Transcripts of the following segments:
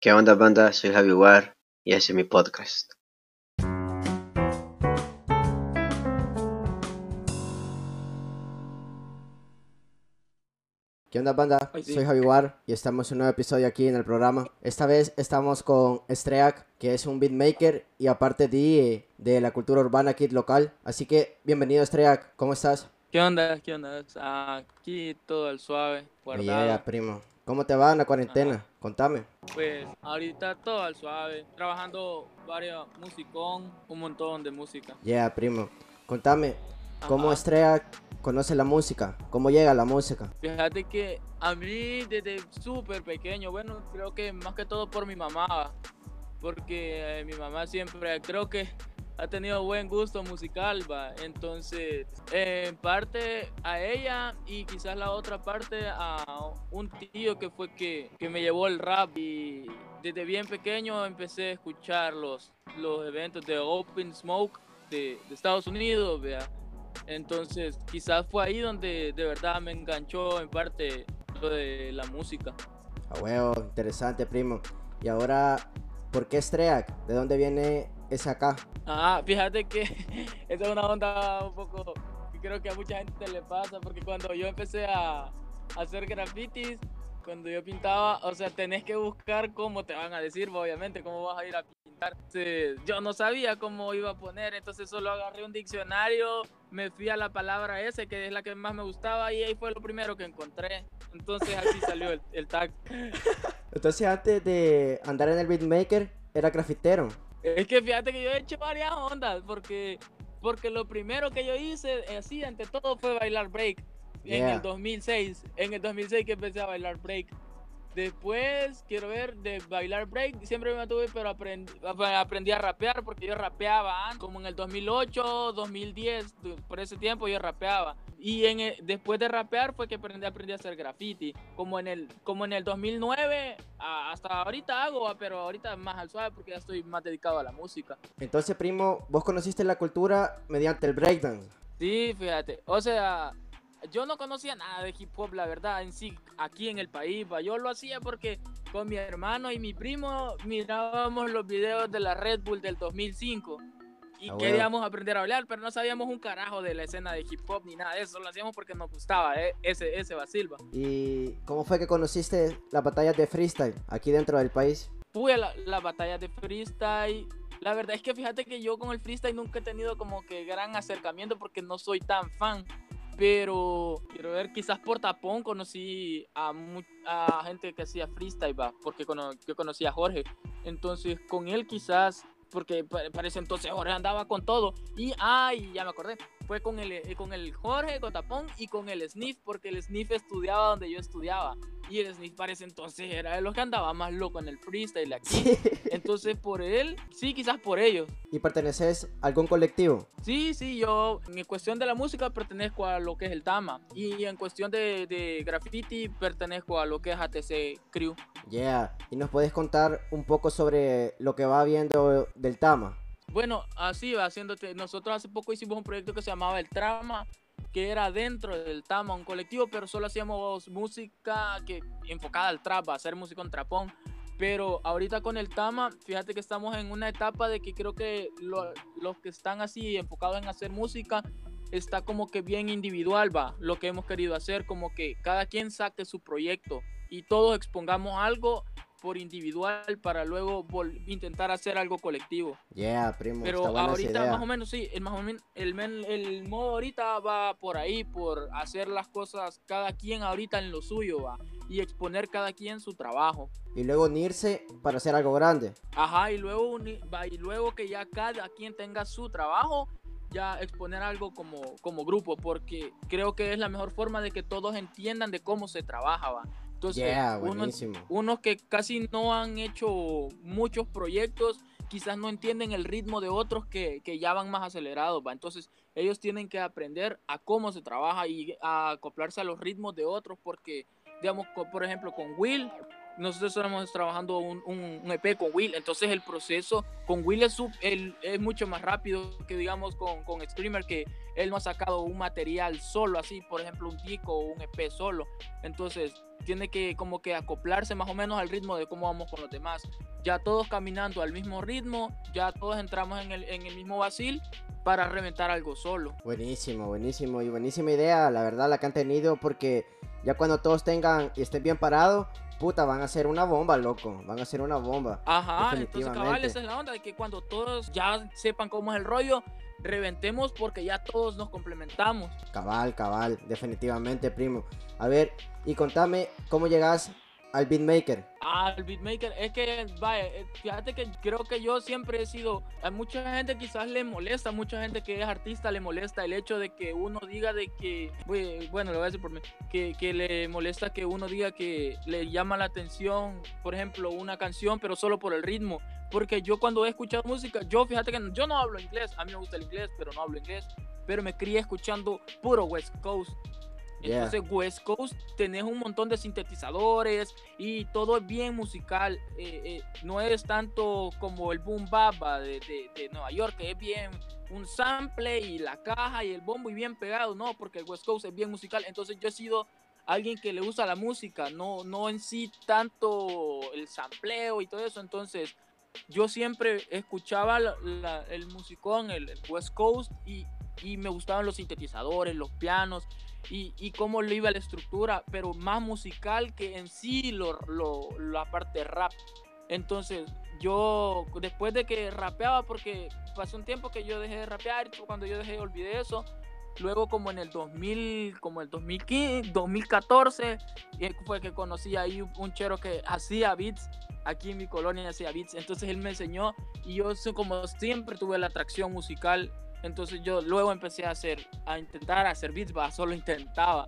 ¿Qué onda banda? Soy Javi War y ese es mi podcast. ¿Qué onda banda? Soy Javi War y estamos en un nuevo episodio aquí en el programa. Esta vez estamos con Streak, que es un beatmaker y aparte de, de la cultura urbana aquí local. Así que bienvenido Streak, ¿cómo estás? ¿Qué onda? ¿Qué onda? Aquí todo al suave, guardado. Yeah, primo. ¿Cómo te va en la cuarentena? Contame. Pues ahorita todo al suave, trabajando varios musicón, un montón de música. Yeah, primo. Contame, ¿cómo. Streak conoce la música? ¿Cómo llega la música? Fíjate que a mí desde súper pequeño, bueno, creo que más que todo por mi mamá, porque eh, mi mamá siempre, creo que ha tenido buen gusto musical, va. Entonces, en parte a ella y quizás la otra parte a un tío que fue que, que me llevó el rap y desde bien pequeño empecé a escuchar los, los eventos de Open Smoke de, de Estados Unidos, vea. Entonces, quizás fue ahí donde de verdad me enganchó en parte lo de la música. A huevo, interesante, primo. Y ahora, ¿por qué Streak? ¿De dónde viene ese acá? Ah, fíjate que esa es una onda un poco que creo que a mucha gente le pasa, porque cuando yo empecé a, a hacer grafitis, cuando yo pintaba, o sea, tenés que buscar cómo te van a decir, obviamente, cómo vas a ir a pintar. Yo no sabía cómo iba a poner, entonces solo agarré un diccionario, me fui a la palabra ese, que es la que más me gustaba, y ahí fue lo primero que encontré. Entonces así salió el, el tag. Entonces antes de andar en el beatmaker, era grafitero. Es que fíjate que yo he hecho varias ondas, porque, porque lo primero que yo hice, así, ante todo, fue bailar break. En el 2006, en el 2006 que empecé a bailar break. Después, quiero ver, de bailar break, siempre me mantuve, pero aprendí, aprendí a rapear, porque yo rapeaba antes, como en el 2008, 2010, du- por ese tiempo yo rapeaba. Y en el- después de rapear fue que aprendí, aprendí a hacer graffiti, como en el, como en el 2009, a- hasta ahorita hago, ah, pero ahorita más al suave porque ya estoy más dedicado a la música. Entonces, primo, vos conociste la cultura mediante el breakdance. Sí, fíjate, o sea, yo no conocía nada de hip hop, la verdad, en sí, aquí en el país, va. yo lo hacía porque con mi hermano y mi primo mirábamos los videos de la Red Bull del 2005 y Ah, bueno. queríamos aprender a bailar, pero no sabíamos un carajo de la escena de hip hop ni nada de eso, lo hacíamos porque nos gustaba eh, ese, ese Basilva. ¿Y cómo fue que conociste las batallas de freestyle aquí dentro del país? Fui a la, la batalla de freestyle. La verdad es que fíjate que yo con el freestyle nunca he tenido como que gran acercamiento porque no soy tan fan. Pero quiero ver, quizás por tapón conocí a, a gente que hacía freestyle, va, porque cono- yo conocí a Jorge. Entonces con él quizás, porque pa- para ese entonces Jorge andaba con todo. Y, ay, ya me acordé, fue con el, eh, con el Jorge, con tapón y con el Sniff, porque el Sniff estudiaba donde yo estudiaba. Y el Sniff para ese entonces era de los que andaba más loco en el freestyle aquí. Entonces por él, sí, quizás por ellos. ¿Y perteneces a algún colectivo? Sí, sí, yo en cuestión de la música pertenezco a lo que es el Tama. Y en cuestión de, de graffiti pertenezco a lo que es ATC Crew. Yeah. ¿Y nos puedes contar un poco sobre lo que va viendo del Tama? Bueno, así va haciéndote. Nosotros hace poco hicimos un proyecto que se llamaba El Trama, que era dentro del Tama, un colectivo, pero solo hacíamos música que enfocada al trap, a hacer música en trapón. Pero ahorita con el Tama, fíjate que estamos en una etapa de que creo que lo- los que están así enfocados en hacer música está como que bien individual, va, lo que hemos querido hacer, como que cada quien saque su proyecto y todos expongamos algo por individual para luego intentar hacer algo colectivo. Yeah, primo. Pero está buena esa ahorita idea. más o menos sí, el, más o men- el, men- el modo ahorita va por ahí, por hacer las cosas cada quien ahorita en lo suyo va y exponer cada quien su trabajo. Y luego unirse para hacer algo grande. Ajá, y luego, uni- y luego que ya cada quien tenga su trabajo, ya exponer algo como, como grupo, porque creo que es la mejor forma de que todos entiendan de cómo se trabaja, va. Entonces, Yeah, uno- buenísimo. unos que casi no han hecho muchos proyectos, quizás no entienden el ritmo de otros que, que ya van más acelerados, ¿va? Entonces, ellos tienen que aprender a cómo se trabaja y a acoplarse a los ritmos de otros, porque, digamos, por ejemplo, con Will, nosotros estamos trabajando un, un, un, EP con Will, entonces el proceso con Will es, sub, el, es mucho más rápido que digamos con, con Streamer, que él no ha sacado un material solo, así, por ejemplo, un disco o un EP solo. Entonces, tiene que como que acoplarse más o menos al ritmo de cómo vamos con los demás. Ya todos caminando al mismo ritmo, ya todos entramos en el, en el mismo vacil para reventar algo solo. Buenísimo, buenísimo y buenísima idea, la verdad, la que han tenido, porque ya cuando todos tengan y estén bien parados, puta, van a ser una bomba, loco. Van a ser una bomba. Ajá, entonces cabal, esa es la onda de que cuando todos ya sepan cómo es el rollo, reventemos porque ya todos nos complementamos. Cabal, cabal, definitivamente, primo. A ver, y contame cómo llegas al beatmaker. Al beatmaker, es que, vaya, eh, fíjate que creo que yo siempre he sido, a mucha gente quizás le molesta, mucha gente que es artista le molesta el hecho de que uno diga de que, bueno, lo voy a decir por mí, que, que le molesta que uno diga que le llama la atención, por ejemplo, una canción, pero solo por el ritmo. Porque yo cuando he escuchado música, yo fíjate que yo no hablo inglés, a mí me gusta el inglés, pero no hablo inglés, pero me crié escuchando puro West Coast. Entonces, West Coast tenés un montón de sintetizadores y todo es bien musical. Eh, eh, no es tanto como el boom baba de, de, de, Nueva York, que es bien un sample y la caja y el bombo y bien pegado, no, porque el West Coast es bien musical. Entonces, yo he sido alguien que le gusta la música, no, no en sí tanto el sampleo y todo eso. Entonces, yo siempre escuchaba la, la, el musicón, el, el West Coast y, y me gustaban los sintetizadores, los pianos y, y cómo le iba la estructura, pero más musical que en sí lo, lo, la parte rap. Entonces, yo después de que rapeaba, porque pasó un tiempo que yo dejé de rapear, cuando yo dejé, olvidé eso. Luego, como en el 2000, como el 2015, 2014, fue que conocí ahí un chero que hacía beats aquí en mi colonia hacía beats. Entonces él me enseñó y yo como siempre tuve la atracción musical. Entonces yo luego empecé a hacer, a intentar hacer beats, solo intentaba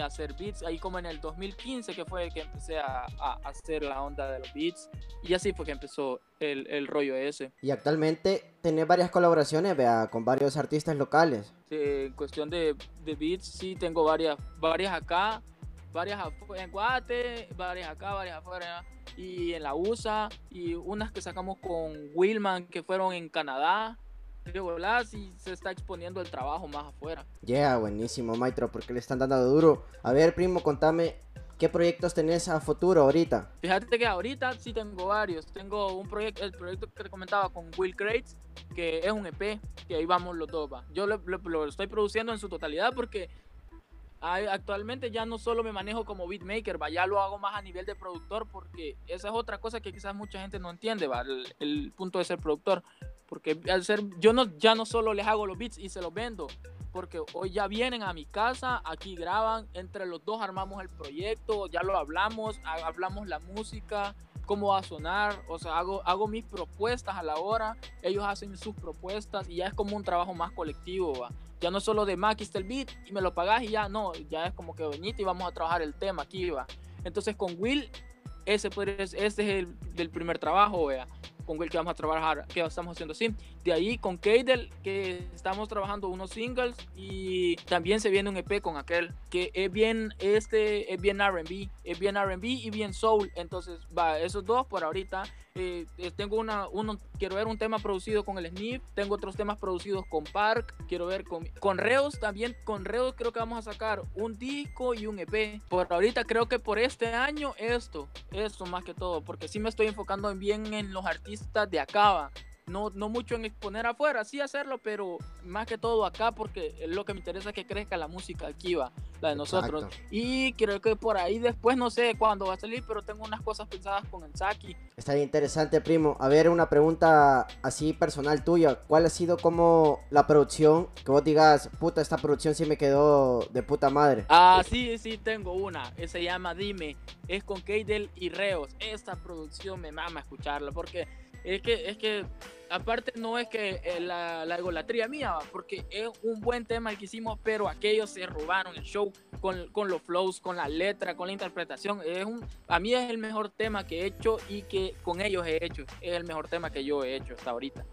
hacer beats. Ahí como en el 2015 que fue que empecé a, a hacer la onda de los beats. Y así fue que empezó el, el rollo ese. Y actualmente tenés varias colaboraciones, vea, con varios artistas locales. Sí, en cuestión de, de beats, sí, tengo varias, varias acá varias en Guate, varias acá, varias afuera, y en la USA, y unas que sacamos con Willman que fueron en Canadá. Y se está exponiendo el trabajo más afuera. Yeah, buenísimo, Maestro, porque le están dando duro. A ver, primo, contame ¿Qué proyectos tenés a futuro ahorita? Fíjate que ahorita sí tengo varios. Tengo un proyecto, el proyecto que te comentaba con Will Crates, que es un EP, que ahí vamos los dos. Va. Yo lo, lo, lo, estoy produciendo en su totalidad porque actualmente ya no solo me manejo como beatmaker, va, ya lo hago más a nivel de productor porque esa es otra cosa que quizás mucha gente no entiende, va, el, el punto de ser productor, porque al ser yo no ya no solo les hago los beats y se los vendo, porque hoy ya vienen a mi casa, aquí graban, entre los dos armamos el proyecto, ya lo hablamos, hablamos la música, cómo va a sonar, o sea, hago, hago mis propuestas a la hora, ellos hacen sus propuestas y ya es como un trabajo más colectivo, ¿va? ya no solo de Mac, el beat y me lo pagás y ya no, ya es como que venite y vamos a trabajar el tema aquí, va. Entonces con Will, ese, ese es el del primer trabajo, vea con Will que vamos a trabajar, que estamos haciendo así. De ahí con Keidel, que estamos trabajando unos singles y también se viene un EP con aquel, que es bien, este, es bien RB, es bien RB y bien soul. Entonces, va, esos dos por ahorita. Eh, tengo una, uno, quiero ver un tema producido con el Sniff, tengo otros temas producidos con Park, quiero ver con, con Reos también, con Reos creo que vamos a sacar un disco y un EP. Por ahorita creo que por este año esto, esto más que todo, porque sí me estoy enfocando bien en los artistas de acá, no, no mucho en exponer afuera, sí hacerlo, pero más que todo acá porque es lo que me interesa que crezca la música aquí va, la de nosotros. Exacto. Y creo que por ahí después no sé cuándo va a salir, pero tengo unas cosas pensadas con el Saki. Está bien interesante, primo. A ver, una pregunta así personal tuya. ¿Cuál ha sido como la producción que vos digas, puta, esta producción sí me quedó de puta madre? Ah, sí, sí, tengo una. Se llama Dime. Es con Keidel y Reos. Esta producción me mama escucharla porque es que, es que aparte no es que eh, la, la egolatría mía, porque es un buen tema el que hicimos, pero aquellos se robaron el show con, con los flows, con la letra, con la interpretación. Es un, a mí es el mejor tema que he hecho y que con ellos he hecho. Es el mejor tema que yo he hecho hasta ahorita.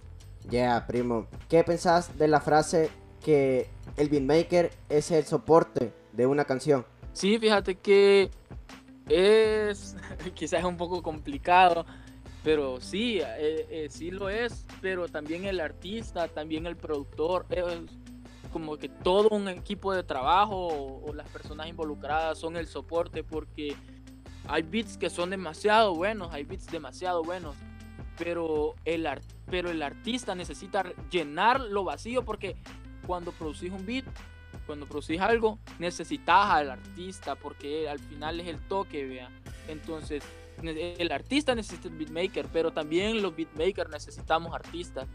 Ya, yeah, primo. ¿Qué pensás de la frase que el beatmaker es el soporte de una canción? Sí, fíjate que es quizás es un poco complicado, pero sí, eh, eh, sí lo es, pero también el artista, también el productor, es como que todo un equipo de trabajo o, las personas involucradas son el soporte porque hay beats que son demasiado buenos, hay beats demasiado buenos, pero el, ar- pero el artista necesita llenar lo vacío porque cuando producís un beat, cuando producís algo, necesitas al artista porque al final es el toque, vea. Entonces, el artista necesita el beatmaker, pero también los beatmakers necesitamos artistas.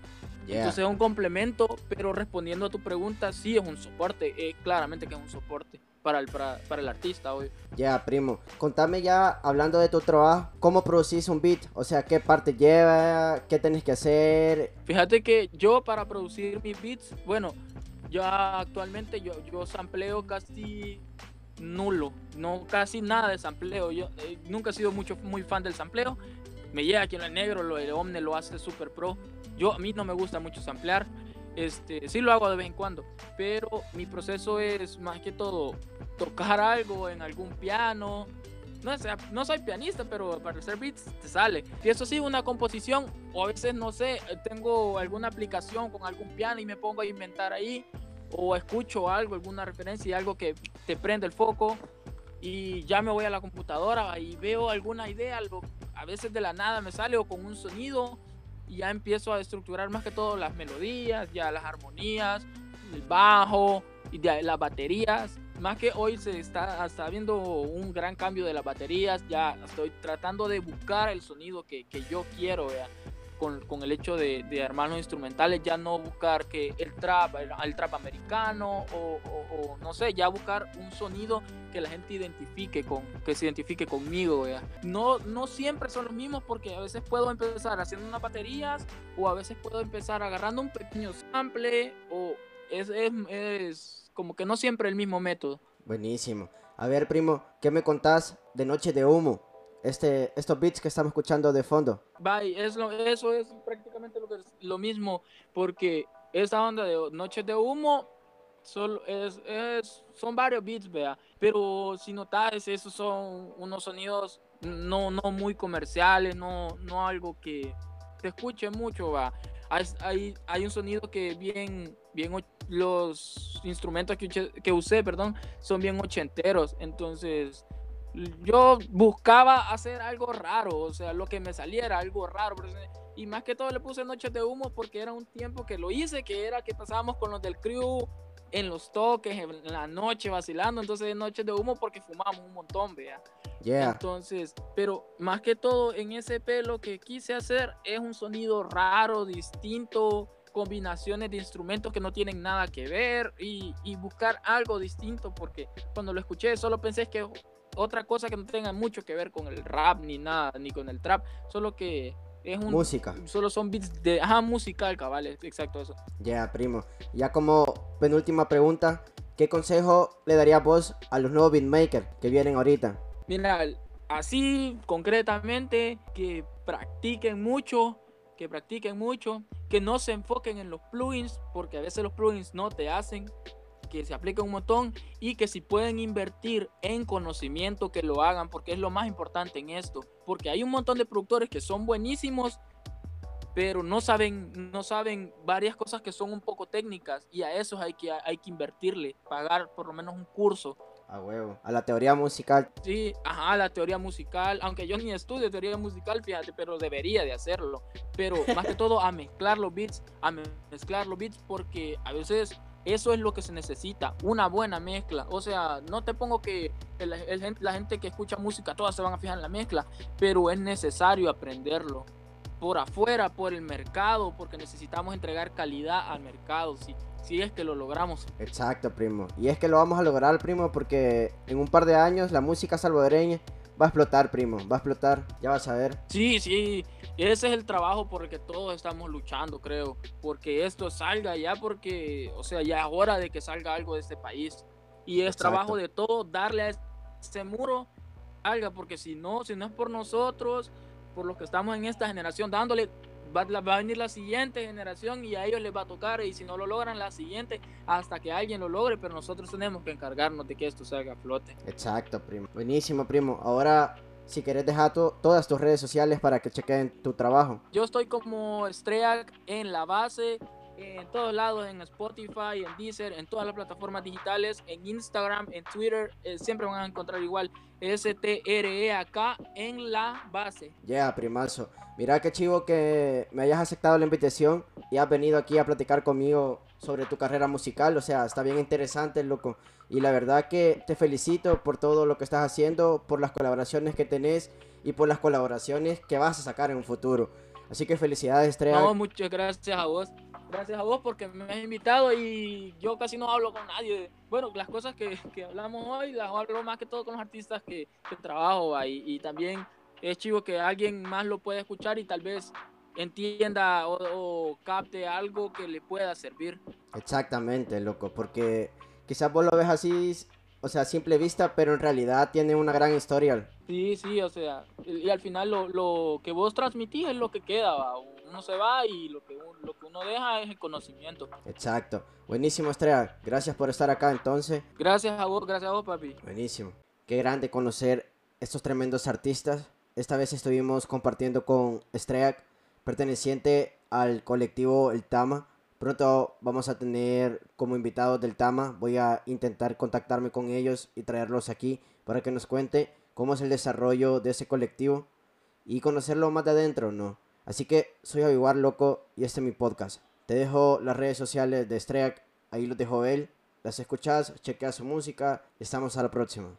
Yeah. Entonces es un complemento, pero respondiendo a tu pregunta, sí es un soporte, eh, claramente que es un soporte para el, para, para el artista, obvio. Ya, primo. Contame ya, hablando de tu trabajo, ¿cómo producís un beat? O sea, ¿qué parte lleva? ¿Qué tenés que hacer? Fíjate que yo para producir mis beats, bueno, ya actualmente yo, yo sampleo casi nulo, no casi nada de sampleo. Yo eh, nunca he sido mucho, muy fan del sampleo. Me llega aquí en el negro, lo de Omne lo hace super pro. Yo a mí no me gusta mucho samplear. Este, sí lo hago de vez en cuando, pero mi proceso es más que todo tocar algo en algún piano. No, sé, no soy pianista, pero para hacer beats te sale. Y eso sí, una composición, o a veces no sé, tengo alguna aplicación con algún piano y me pongo a inventar ahí, o escucho algo, alguna referencia y algo que te prende el foco, y ya me voy a la computadora y veo alguna idea, algo, a veces de la nada me sale o con un sonido, y ya empiezo a estructurar más que todo las melodías, ya las armonías, el bajo y de las baterías. Más que hoy se está, está viendo un gran cambio de las baterías, ya estoy tratando de buscar el sonido que, que yo quiero, vea, Con, con, el hecho de, de, armar los instrumentales, ya no buscar que el trap, el, el trap americano o, o, o, no sé, ya buscar un sonido que la gente identifique con, que se identifique conmigo, vea. No, no siempre son los mismos porque a veces puedo empezar haciendo unas baterías o a veces puedo empezar agarrando un pequeño sample o es, es, es como que no siempre el mismo método. Buenísimo. A ver, primo, ¿qué me contás de Noche de Humo? Este, estos beats que estamos escuchando de fondo. Bye, es lo, eso es prácticamente lo, que es, lo mismo, porque esta onda de Noches de Humo solo es, es, son varios beats, vea, pero si notas, esos son unos sonidos no, no muy comerciales, no, no algo que te escuche mucho, va. Hay, hay, hay un sonido que bien, bien los instrumentos que, que usé, perdón, son bien ochenteros, entonces yo buscaba hacer algo raro, o sea, lo que me saliera, algo raro. Y más que todo le puse Noches de Humo porque era un tiempo que lo hice, que era que pasábamos con los del crew en los toques, en la noche vacilando. Entonces, Noches de Humo porque fumamos un montón, vea. Yeah. Entonces, pero más que todo en ese EP lo que quise hacer es un sonido raro, distinto, combinaciones de instrumentos que no tienen nada que ver y, y buscar algo distinto porque cuando lo escuché solo pensé que otra cosa que no tenga mucho que ver con el rap ni nada, ni con el trap, solo que es un... Música. Solo son beats de... Ajá, musical, cabal, exacto eso. Ya, yeah, primo. Ya como penúltima pregunta, ¿qué consejo le darías vos a los nuevos beatmakers que vienen ahorita? Mira, así concretamente, que practiquen mucho, que practiquen mucho, que no se enfoquen en los plugins, porque a veces los plugins no te hacen, que se aplique un montón y que si pueden invertir en conocimiento que lo hagan porque es lo más importante en esto. Porque hay un montón de productores que son buenísimos pero no saben no saben varias cosas que son un poco técnicas y a esos hay que hay que invertirle pagar por lo menos un curso. A huevo a la teoría musical. Sí ajá la teoría musical aunque yo ni estudio teoría musical fíjate pero debería de hacerlo. Pero más que todo a mezclar los beats a mezclar los beats porque a veces eso es lo que se necesita, una buena mezcla. O sea, no te pongo que la gente que escucha música todas se van a fijar en la mezcla, pero es necesario aprenderlo por afuera, por el mercado, porque necesitamos entregar calidad al mercado, si, si es que lo logramos. Exacto, primo. Y es que lo vamos a lograr, primo, porque en un par de años la música salvadoreña va a explotar, primo, va a explotar, ya vas a ver. Sí, sí, ese es el trabajo por el que todos estamos luchando, creo, porque esto salga ya, porque, o sea, ya es hora de que salga algo de este país. Y es Exacto. trabajo de todos darle a ese muro, salga, porque si no, si no es por nosotros, por los que estamos en esta generación, dándole va, va, a venir la siguiente generación y a ellos les va a tocar y si no lo logran la siguiente hasta que alguien lo logre, pero nosotros tenemos que encargarnos de que esto salga a flote. Exacto, primo. Buenísimo, primo. Ahora si quieres dejar todas tus redes sociales para que chequen tu trabajo. Yo estoy como Estrella en la base, en todos lados, en Spotify, en Deezer, en todas las plataformas digitales, en Instagram, en Twitter, eh, siempre van a encontrar igual S-T-R-E-A-K en la base. Ya, yeah, primazo. Mira qué chivo que me hayas aceptado la invitación y has venido aquí a platicar conmigo sobre tu carrera musical. O sea, está bien interesante, loco. Y la verdad que te felicito por todo lo que estás haciendo, por las colaboraciones que tenés y por las colaboraciones que vas a sacar en un futuro. Así que felicidades, Estrella. No, muchas gracias a vos. Gracias a vos porque me has invitado y yo casi no hablo con nadie. Bueno, las cosas que, que hablamos hoy las hablo más que todo con los artistas que, que trabajo ahí. Y también es chivo que alguien más lo pueda escuchar y tal vez entienda o, o, capte algo que le pueda servir. Exactamente, loco, porque quizás vos lo ves así, o sea, a simple vista, pero en realidad tiene una gran historia. Sí, sí, o sea, y, al final lo, lo, que vos transmitís es lo que queda, ¿va? Uno se va y lo que, lo que uno deja es el conocimiento. Exacto, buenísimo Estrella, gracias por estar acá entonces. Gracias a vos, gracias a vos papi. Buenísimo, qué grande conocer estos tremendos artistas. Esta vez estuvimos compartiendo con Estrella perteneciente al colectivo El Tama. Pronto vamos a tener como invitados del Tama. Voy a intentar contactarme con ellos y traerlos aquí para que nos cuente cómo es el desarrollo de ese colectivo y conocerlo más de adentro, ¿no? Así que soy Aviguar Loco y este es mi podcast. Te dejo las redes sociales de Streak, ahí los dejo él. Las escuchas, chequea su música. Estamos a la próxima.